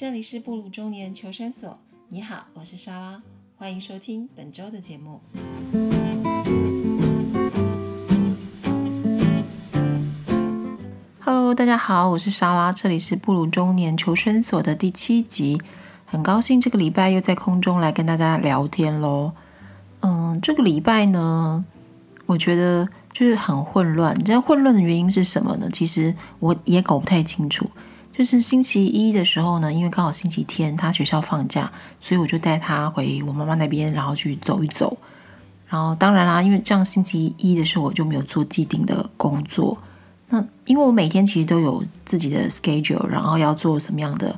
这里是布鲁中年求生所。你好，我是莎拉，欢迎收听本周的节目。Hello，大家好，我是莎拉，这里是布鲁中年求生所的第七集。很高兴这个礼拜又在空中来跟大家聊天喽。嗯，这个礼拜呢，我觉得就是很混乱。你知道混乱的原因是什么呢？其实我也搞不太清楚。就是星期一的时候呢，因为刚好星期天他学校放假，所以我就带他回我妈妈那边，然后去走一走。然后当然啦，因为这样星期一的时候我就没有做既定的工作。那因为我每天其实都有自己的 schedule，然后要做什么样的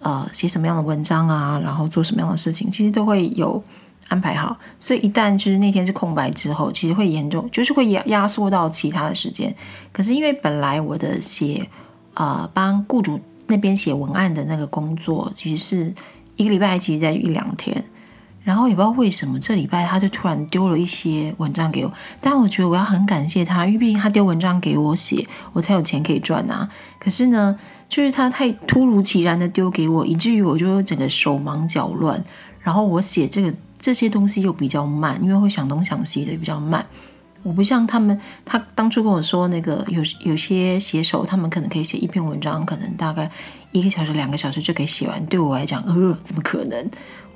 呃写什么样的文章啊，然后做什么样的事情，其实都会有安排好。所以一旦就是那天是空白之后，其实会严重就是会压压缩到其他的时间。可是因为本来我的写。啊，帮雇主那边写文案的那个工作，其实是一个礼拜，其实在一两天。然后也不知道为什么，这礼拜他就突然丢了一些文章给我。但我觉得我要很感谢他，因为毕竟他丢文章给我写，我才有钱可以赚啊。可是呢，就是他太突如其来的丢给我，以至于我就整个手忙脚乱。然后我写这个这些东西又比较慢，因为会想东想西的比较慢。我不像他们，他当初跟我说那个有有些写手，他们可能可以写一篇文章，可能大概一个小时、两个小时就可以写完。对我来讲，呃，怎么可能？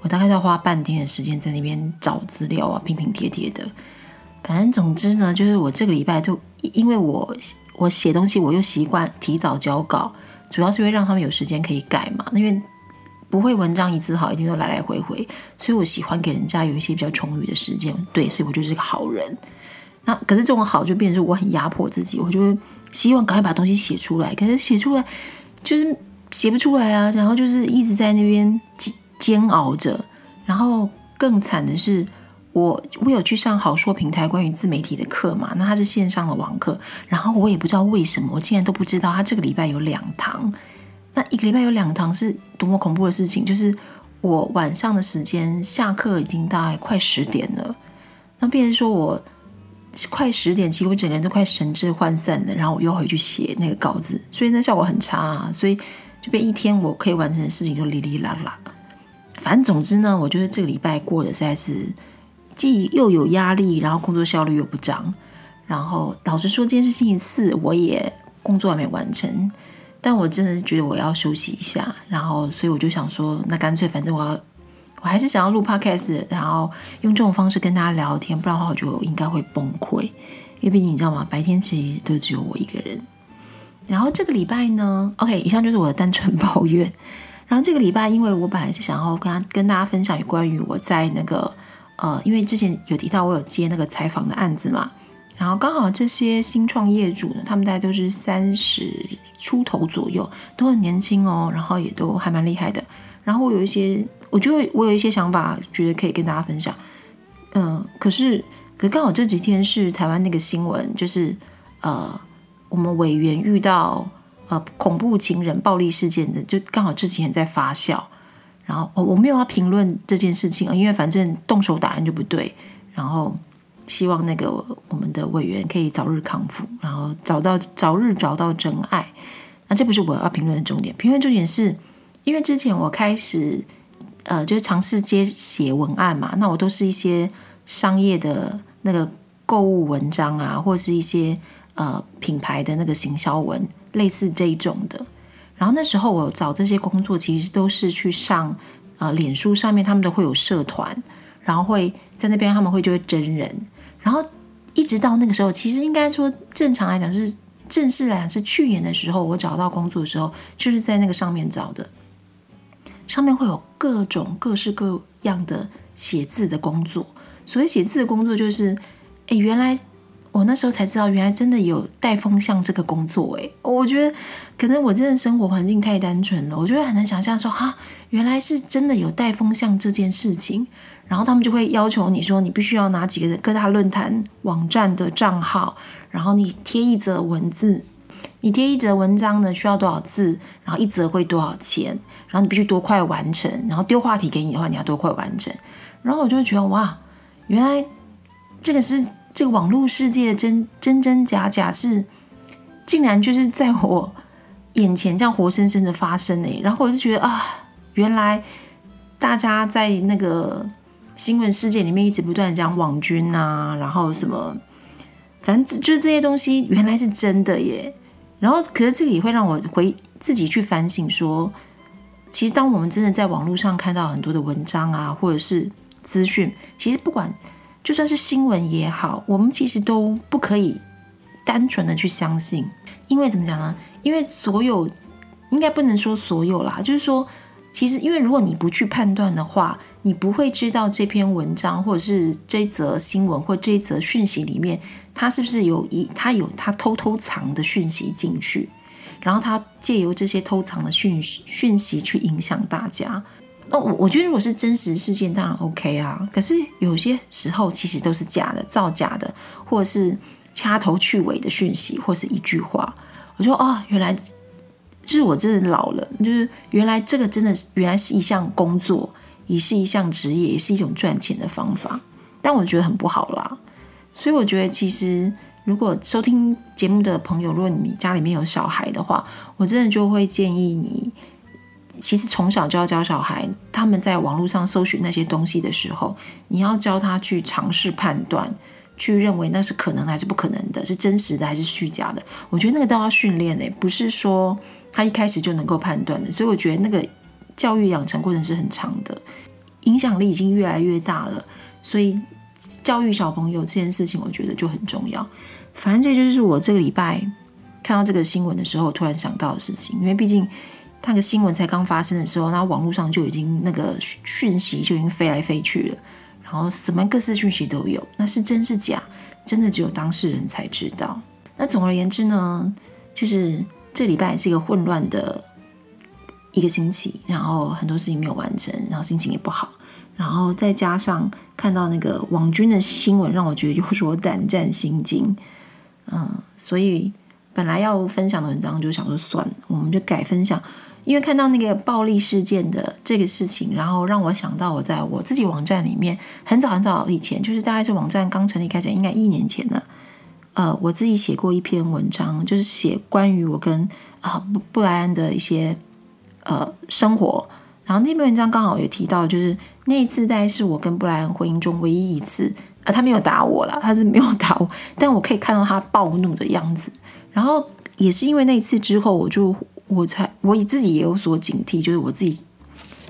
我大概要花半天的时间在那边找资料啊，拼拼贴贴的。反正总之呢，就是我这个礼拜就因为我我写东西，我又习惯提早交稿，主要是会让他们有时间可以改嘛。因为不会文章一字好，一定都来来回回，所以我喜欢给人家有一些比较充裕的时间。对，所以我就是个好人。那可是这种好就变成我很压迫自己，我就希望赶快把东西写出来，可是写出来就是写不出来啊，然后就是一直在那边煎煎熬着，然后更惨的是，我我有去上好说平台关于自媒体的课嘛，那它是线上的网课，然后我也不知道为什么，我竟然都不知道他这个礼拜有两堂，那一个礼拜有两堂是多么恐怖的事情，就是我晚上的时间下课已经大概快十点了，那变成说我。快十点，其实我整个人都快神志涣散了，然后我又回去写那个稿子，所以那效果很差，啊，所以就变一天我可以完成的事情就哩哩啦啦。反正总之呢，我觉得这个礼拜过得实在是既又有压力，然后工作效率又不涨。然后老实说，今天是星期四，我也工作还没完成，但我真的觉得我要休息一下，然后所以我就想说，那干脆反正我要。我还是想要录 podcast，然后用这种方式跟大家聊天，不然的话我就应该会崩溃。因为毕竟你知道吗？白天其实都只有我一个人。然后这个礼拜呢，OK，以上就是我的单纯抱怨。然后这个礼拜，因为我本来是想要跟跟大家分享有关于我在那个呃，因为之前有提到我有接那个采访的案子嘛，然后刚好这些新创业主呢，他们大概都是三十出头左右，都很年轻哦，然后也都还蛮厉害的。然后我有一些。我就我有一些想法，觉得可以跟大家分享。嗯，可是可刚好这几天是台湾那个新闻，就是呃，我们委员遇到呃恐怖情人暴力事件的，就刚好这几天在发酵。然后我我没有要评论这件事情啊，因为反正动手打人就不对。然后希望那个我们的委员可以早日康复，然后找到早日找到真爱。那这不是我要评论的重点，评论重点是因为之前我开始。呃，就是尝试接写文案嘛，那我都是一些商业的那个购物文章啊，或是一些呃品牌的那个行销文，类似这一种的。然后那时候我找这些工作，其实都是去上呃脸书上面，他们都会有社团，然后会在那边他们会就会真人。然后一直到那个时候，其实应该说正常来讲是正式来讲是去年的时候，我找到工作的时候，就是在那个上面找的。上面会有各种各式各样的写字的工作。所谓写字的工作，就是哎，原来我那时候才知道，原来真的有带风向这个工作。哎，我觉得可能我真的生活环境太单纯了，我觉得很难想象说哈，原来是真的有带风向这件事情。然后他们就会要求你说，你必须要拿几个各大论坛网站的账号，然后你贴一则文字。你贴一则文章呢，需要多少字？然后一则会多少钱？然后你必须多快完成。然后丢话题给你的话，你要多快完成。然后我就觉得哇，原来这个是这个网络世界的真真真假假是，竟然就是在我眼前这样活生生的发生哎。然后我就觉得啊，原来大家在那个新闻世界里面一直不断讲网军啊，然后什么，反正就是这些东西原来是真的耶。然后，可是这个也会让我回自己去反省，说，其实当我们真的在网络上看到很多的文章啊，或者是资讯，其实不管就算是新闻也好，我们其实都不可以单纯的去相信，因为怎么讲呢？因为所有应该不能说所有啦，就是说，其实因为如果你不去判断的话，你不会知道这篇文章或者是这则新闻或这一则讯息里面。它是不是有一它有它偷偷藏的讯息进去，然后他借由这些偷藏的讯讯息去影响大家？那我我觉得如果是真实事件，当然 OK 啊。可是有些时候其实都是假的、造假的，或者是掐头去尾的讯息，或是一句话。我说哦，原来就是我真的老了，就是原来这个真的原来是一项工作，也是一项职业，也是一种赚钱的方法。但我觉得很不好啦。所以我觉得，其实如果收听节目的朋友，如果你家里面有小孩的话，我真的就会建议你，其实从小就要教小孩，他们在网络上搜寻那些东西的时候，你要教他去尝试判断，去认为那是可能还是不可能的，是真实的还是虚假的。我觉得那个都要训练诶，不是说他一开始就能够判断的。所以我觉得那个教育养成过程是很长的，影响力已经越来越大了，所以。教育小朋友这件事情，我觉得就很重要。反正这就是我这个礼拜看到这个新闻的时候，突然想到的事情。因为毕竟那个新闻才刚发生的时候，那网络上就已经那个讯息就已经飞来飞去了，然后什么各式讯息都有。那是真是假，真的只有当事人才知道。那总而言之呢，就是这礼拜是一个混乱的一个星期，然后很多事情没有完成，然后心情也不好。然后再加上看到那个网军的新闻，让我觉得有所胆战心惊。嗯，所以本来要分享的文章就想说算了，我们就改分享。因为看到那个暴力事件的这个事情，然后让我想到我在我自己网站里面很早很早以前，就是大概是网站刚成立开始，应该一年前了。呃，我自己写过一篇文章，就是写关于我跟啊布布莱恩的一些呃生活。然后那篇文章刚好也提到，就是那一次大概是我跟布莱恩婚姻中唯一一次，啊，他没有打我了，他是没有打我，但我可以看到他暴怒的样子。然后也是因为那次之后，我就我才我自己也有所警惕，就是我自己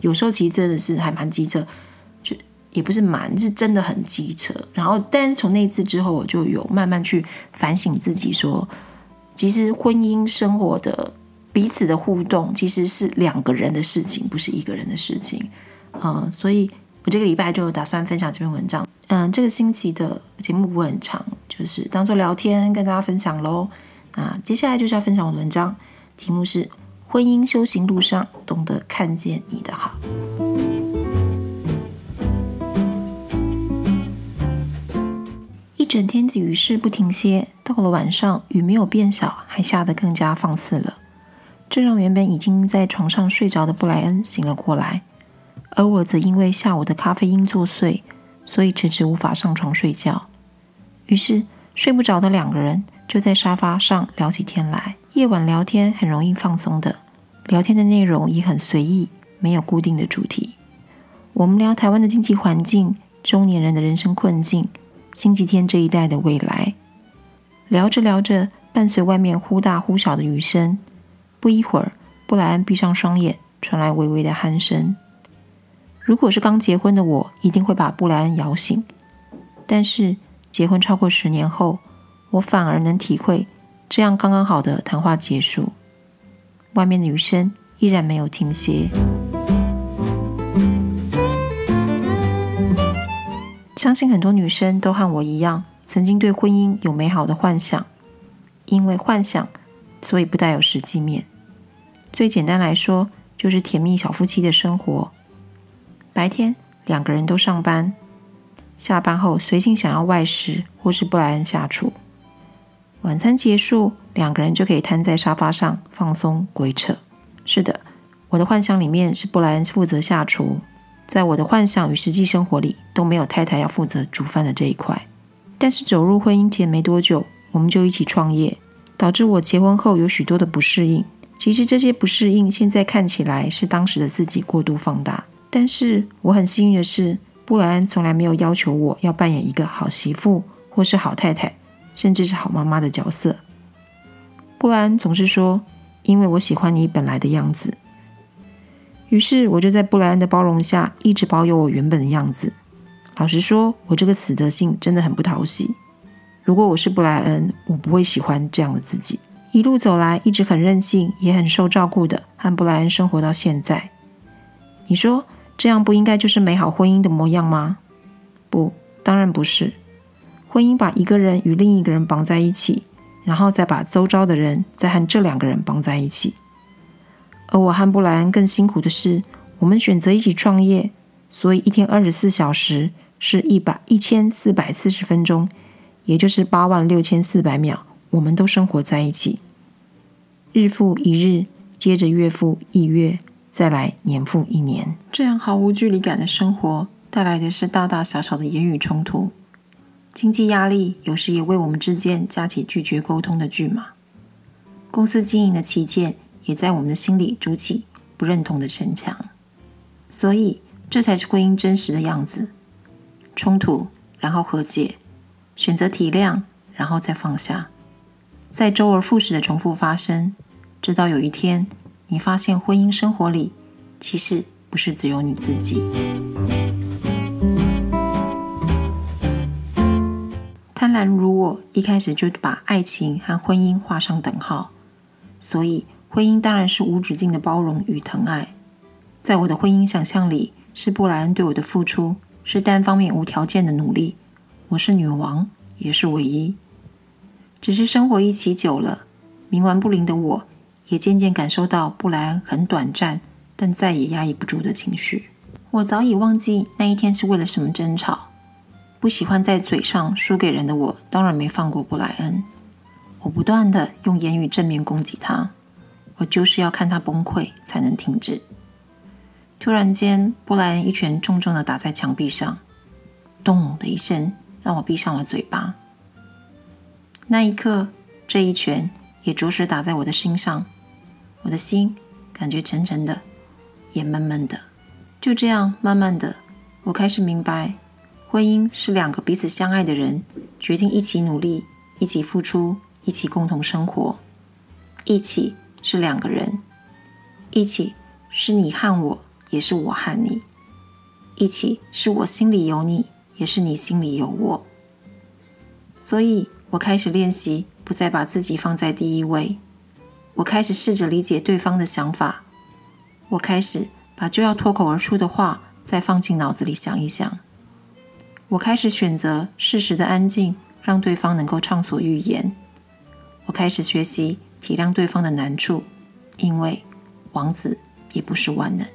有时候其实真的是还蛮机车，就也不是蛮，是真的很机车。然后，但是从那次之后，我就有慢慢去反省自己，说其实婚姻生活的。彼此的互动其实是两个人的事情，不是一个人的事情。嗯，所以我这个礼拜就打算分享这篇文章。嗯，这个星期的节目不会很长，就是当做聊天跟大家分享喽。那接下来就是要分享我的文章，题目是《婚姻修行路上懂得看见你的好》。一整天的雨势不停歇，到了晚上，雨没有变小，还下得更加放肆了。这让原本已经在床上睡着的布莱恩醒了过来，而我则因为下午的咖啡因作祟，所以迟迟无法上床睡觉。于是睡不着的两个人就在沙发上聊起天来。夜晚聊天很容易放松的，聊天的内容也很随意，没有固定的主题。我们聊台湾的经济环境、中年人的人生困境、星期天这一代的未来。聊着聊着，伴随外面忽大忽小的雨声。不一会儿，布莱恩闭上双眼，传来微微的鼾声。如果是刚结婚的我，一定会把布莱恩摇醒。但是结婚超过十年后，我反而能体会这样刚刚好的谈话结束。外面的雨声依然没有停歇。相信很多女生都和我一样，曾经对婚姻有美好的幻想，因为幻想，所以不带有实际面。最简单来说，就是甜蜜小夫妻的生活。白天两个人都上班，下班后随性想要外食或是布莱恩下厨。晚餐结束，两个人就可以瘫在沙发上放松鬼扯。是的，我的幻想里面是布莱恩负责下厨，在我的幻想与实际生活里都没有太太要负责煮饭的这一块。但是走入婚姻前没多久，我们就一起创业，导致我结婚后有许多的不适应。其实这些不适应，现在看起来是当时的自己过度放大。但是我很幸运的是，布莱恩从来没有要求我要扮演一个好媳妇，或是好太太，甚至是好妈妈的角色。布莱恩总是说：“因为我喜欢你本来的样子。”于是我就在布莱恩的包容下，一直保有我原本的样子。老实说，我这个死德性真的很不讨喜。如果我是布莱恩，我不会喜欢这样的自己。一路走来，一直很任性，也很受照顾的，和布莱恩生活到现在。你说这样不应该就是美好婚姻的模样吗？不，当然不是。婚姻把一个人与另一个人绑在一起，然后再把周遭的人再和这两个人绑在一起。而我和布莱恩更辛苦的是，我们选择一起创业，所以一天二十四小时是一百一千四百四十分钟，也就是八万六千四百秒，我们都生活在一起，日复一日，接着月复一月，再来年复一年，这样毫无距离感的生活，带来的是大大小小的言语冲突，经济压力有时也为我们之间架起拒绝沟通的巨马，公司经营的旗舰。也在我们的心里筑起不认同的城墙，所以这才是婚姻真实的样子：冲突，然后和解，选择体谅，然后再放下，再周而复始的重复发生，直到有一天，你发现婚姻生活里其实不是只有你自己。贪婪如我，一开始就把爱情和婚姻画上等号，所以。婚姻当然是无止境的包容与疼爱，在我的婚姻想象里，是布莱恩对我的付出，是单方面无条件的努力。我是女王，也是唯一。只是生活一起久了，冥顽不灵的我，也渐渐感受到布莱恩很短暂，但再也压抑不住的情绪。我早已忘记那一天是为了什么争吵。不喜欢在嘴上输给人的我，当然没放过布莱恩。我不断的用言语正面攻击他。我就是要看他崩溃才能停止。突然间，布莱恩一拳重重的打在墙壁上，咚的一声，让我闭上了嘴巴。那一刻，这一拳也着实打在我的心上，我的心感觉沉沉的，也闷闷的。就这样，慢慢的，我开始明白，婚姻是两个彼此相爱的人决定一起努力，一起付出，一起共同生活，一起。是两个人一起，是你和我，也是我和你一起，是我心里有你，也是你心里有我。所以我开始练习，不再把自己放在第一位。我开始试着理解对方的想法。我开始把就要脱口而出的话再放进脑子里想一想。我开始选择适时的安静，让对方能够畅所欲言。我开始学习。体谅对方的难处，因为王子也不是万能。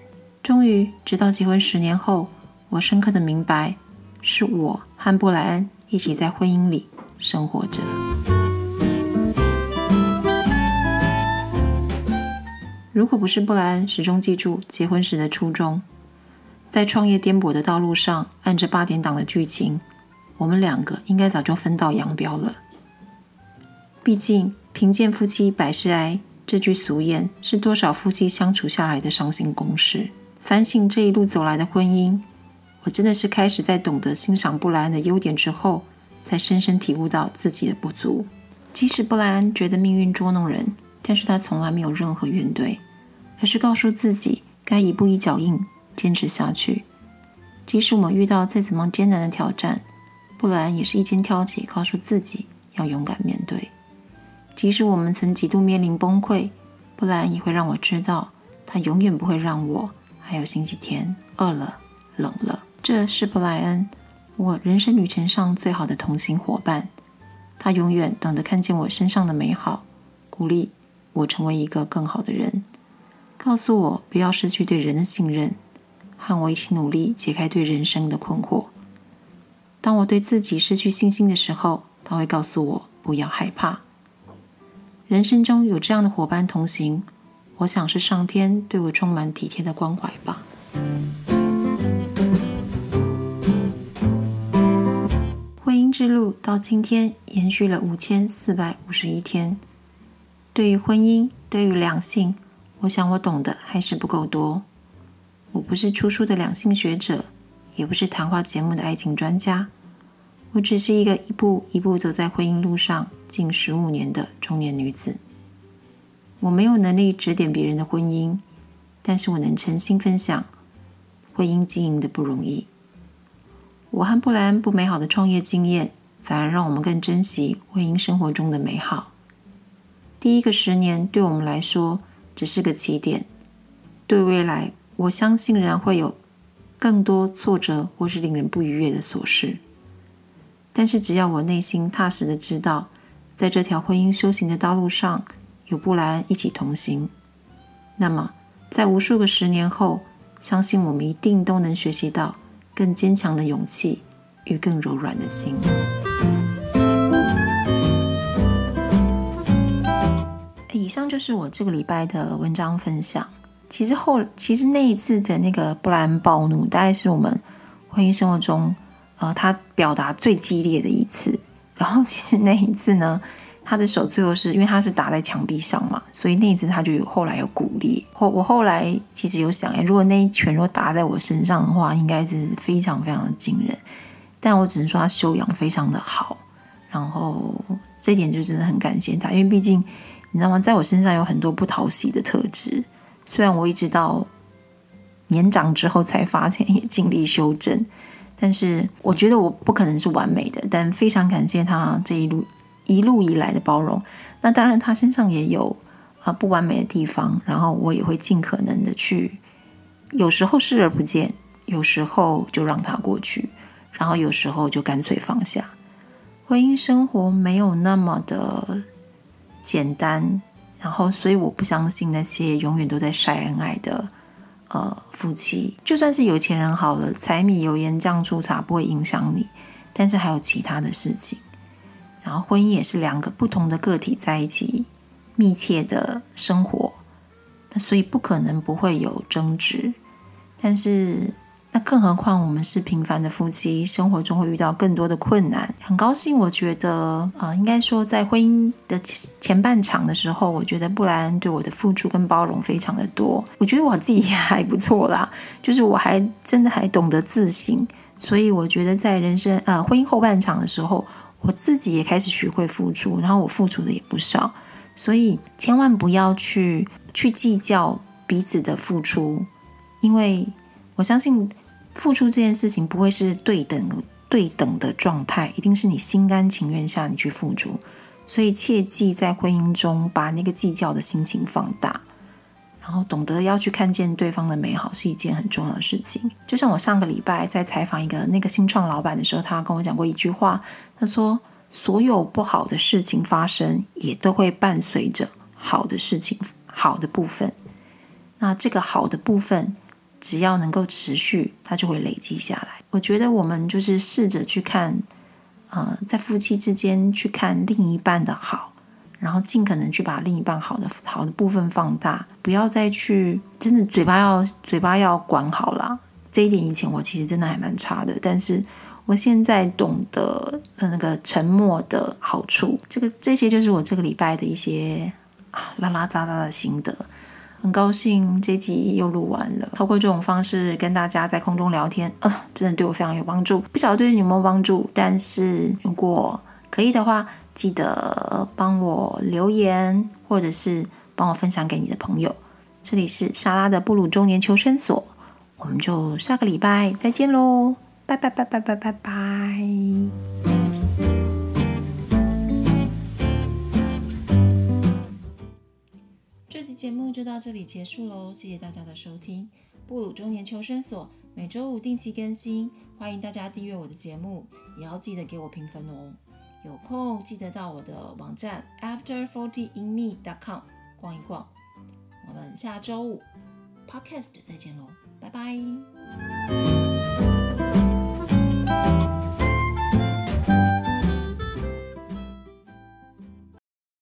终于，直到结婚十年后，我深刻的明白，是我和布莱恩一起在婚姻里生活着。如果不是布莱恩始终记住结婚时的初衷，在创业颠簸的道路上，按着八点档的剧情，我们两个应该早就分道扬镳了。毕竟。贫贱夫妻百事哀，这句俗谚是多少夫妻相处下来的伤心公式。反省这一路走来的婚姻，我真的是开始在懂得欣赏布莱恩的优点之后，才深深体悟到自己的不足。即使布莱恩觉得命运捉弄人，但是他从来没有任何怨怼，而是告诉自己该一步一脚印坚持下去。即使我们遇到再怎么艰难的挑战，布莱恩也是一肩挑起，告诉自己要勇敢面对。即使我们曾几度面临崩溃，布莱恩也会让我知道，他永远不会让我还有星期天饿了、冷了。这是布莱恩，我人生旅程上最好的同行伙伴。他永远等着看见我身上的美好，鼓励我成为一个更好的人，告诉我不要失去对人的信任，和我一起努力解开对人生的困惑。当我对自己失去信心的时候，他会告诉我不要害怕。人生中有这样的伙伴同行，我想是上天对我充满体贴的关怀吧。婚姻之路到今天延续了五千四百五十一天，对于婚姻，对于两性，我想我懂得还是不够多。我不是出书的两性学者，也不是谈话节目的爱情专家，我只是一个一步一步走在婚姻路上近十五年的中年女子。我没有能力指点别人的婚姻，但是我能诚心分享婚姻经营的不容易。我和布兰不美好的创业经验，反而让我们更珍惜婚姻生活中的美好。第一个十年对我们来说只是个起点，对未来。我相信仍然会有更多挫折或是令人不愉悦的琐事，但是只要我内心踏实的知道，在这条婚姻修行的道路上有布莱恩一起同行，那么在无数个十年后，相信我们一定都能学习到更坚强的勇气与更柔软的心。以上就是我这个礼拜的文章分享。其实后，其实那一次的那个布兰暴怒，大概是我们婚姻生活中，呃，他表达最激烈的一次。然后，其实那一次呢，他的手最后是因为他是打在墙壁上嘛，所以那一次他就有后来有骨裂。后我后来其实有想，哎，如果那一拳如果打在我身上的话，应该是非常非常的惊人。但我只能说他修养非常的好，然后这一点就真的很感谢他，因为毕竟你知道吗，在我身上有很多不讨喜的特质。虽然我一直到年长之后才发现，也尽力修正，但是我觉得我不可能是完美的，但非常感谢他这一路一路以来的包容。那当然，他身上也有啊不完美的地方，然后我也会尽可能的去，有时候视而不见，有时候就让他过去，然后有时候就干脆放下。婚姻生活没有那么的简单。然后，所以我不相信那些永远都在晒恩爱的呃夫妻，就算是有钱人好了，柴米油盐酱醋茶不会影响你，但是还有其他的事情。然后，婚姻也是两个不同的个体在一起密切的生活，那所以不可能不会有争执，但是。那更何况我们是平凡的夫妻，生活中会遇到更多的困难。很高兴，我觉得，呃，应该说在婚姻的前半场的时候，我觉得布莱恩对我的付出跟包容非常的多。我觉得我自己也还不错啦，就是我还真的还懂得自省。所以我觉得在人生呃婚姻后半场的时候，我自己也开始学会付出，然后我付出的也不少。所以千万不要去去计较彼此的付出，因为。我相信付出这件事情不会是对等对等的状态，一定是你心甘情愿下你去付出。所以切记在婚姻中把那个计较的心情放大，然后懂得要去看见对方的美好是一件很重要的事情。就像我上个礼拜在采访一个那个新创老板的时候，他跟我讲过一句话，他说：“所有不好的事情发生，也都会伴随着好的事情，好的部分。那这个好的部分。”只要能够持续，它就会累积下来。我觉得我们就是试着去看，呃，在夫妻之间去看另一半的好，然后尽可能去把另一半好的好的部分放大，不要再去真的嘴巴要嘴巴要管好了。这一点以前我其实真的还蛮差的，但是我现在懂得的那个沉默的好处。这个这些就是我这个礼拜的一些啊拉拉杂杂的心得。很高兴这集又录完了，透过这种方式跟大家在空中聊天，啊，真的对我非常有帮助。不晓得对你有没有帮助，但是如果可以的话，记得帮我留言，或者是帮我分享给你的朋友。这里是莎拉的布鲁中年求生所，我们就下个礼拜再见喽，拜拜拜拜拜拜拜。节目就到这里结束喽，谢谢大家的收听。布鲁中年求生所每周五定期更新，欢迎大家订阅我的节目，也要记得给我评分哦。有空记得到我的网站 afterfortyinme.com 逛一逛。我们下周五 Podcast 再见喽，拜拜。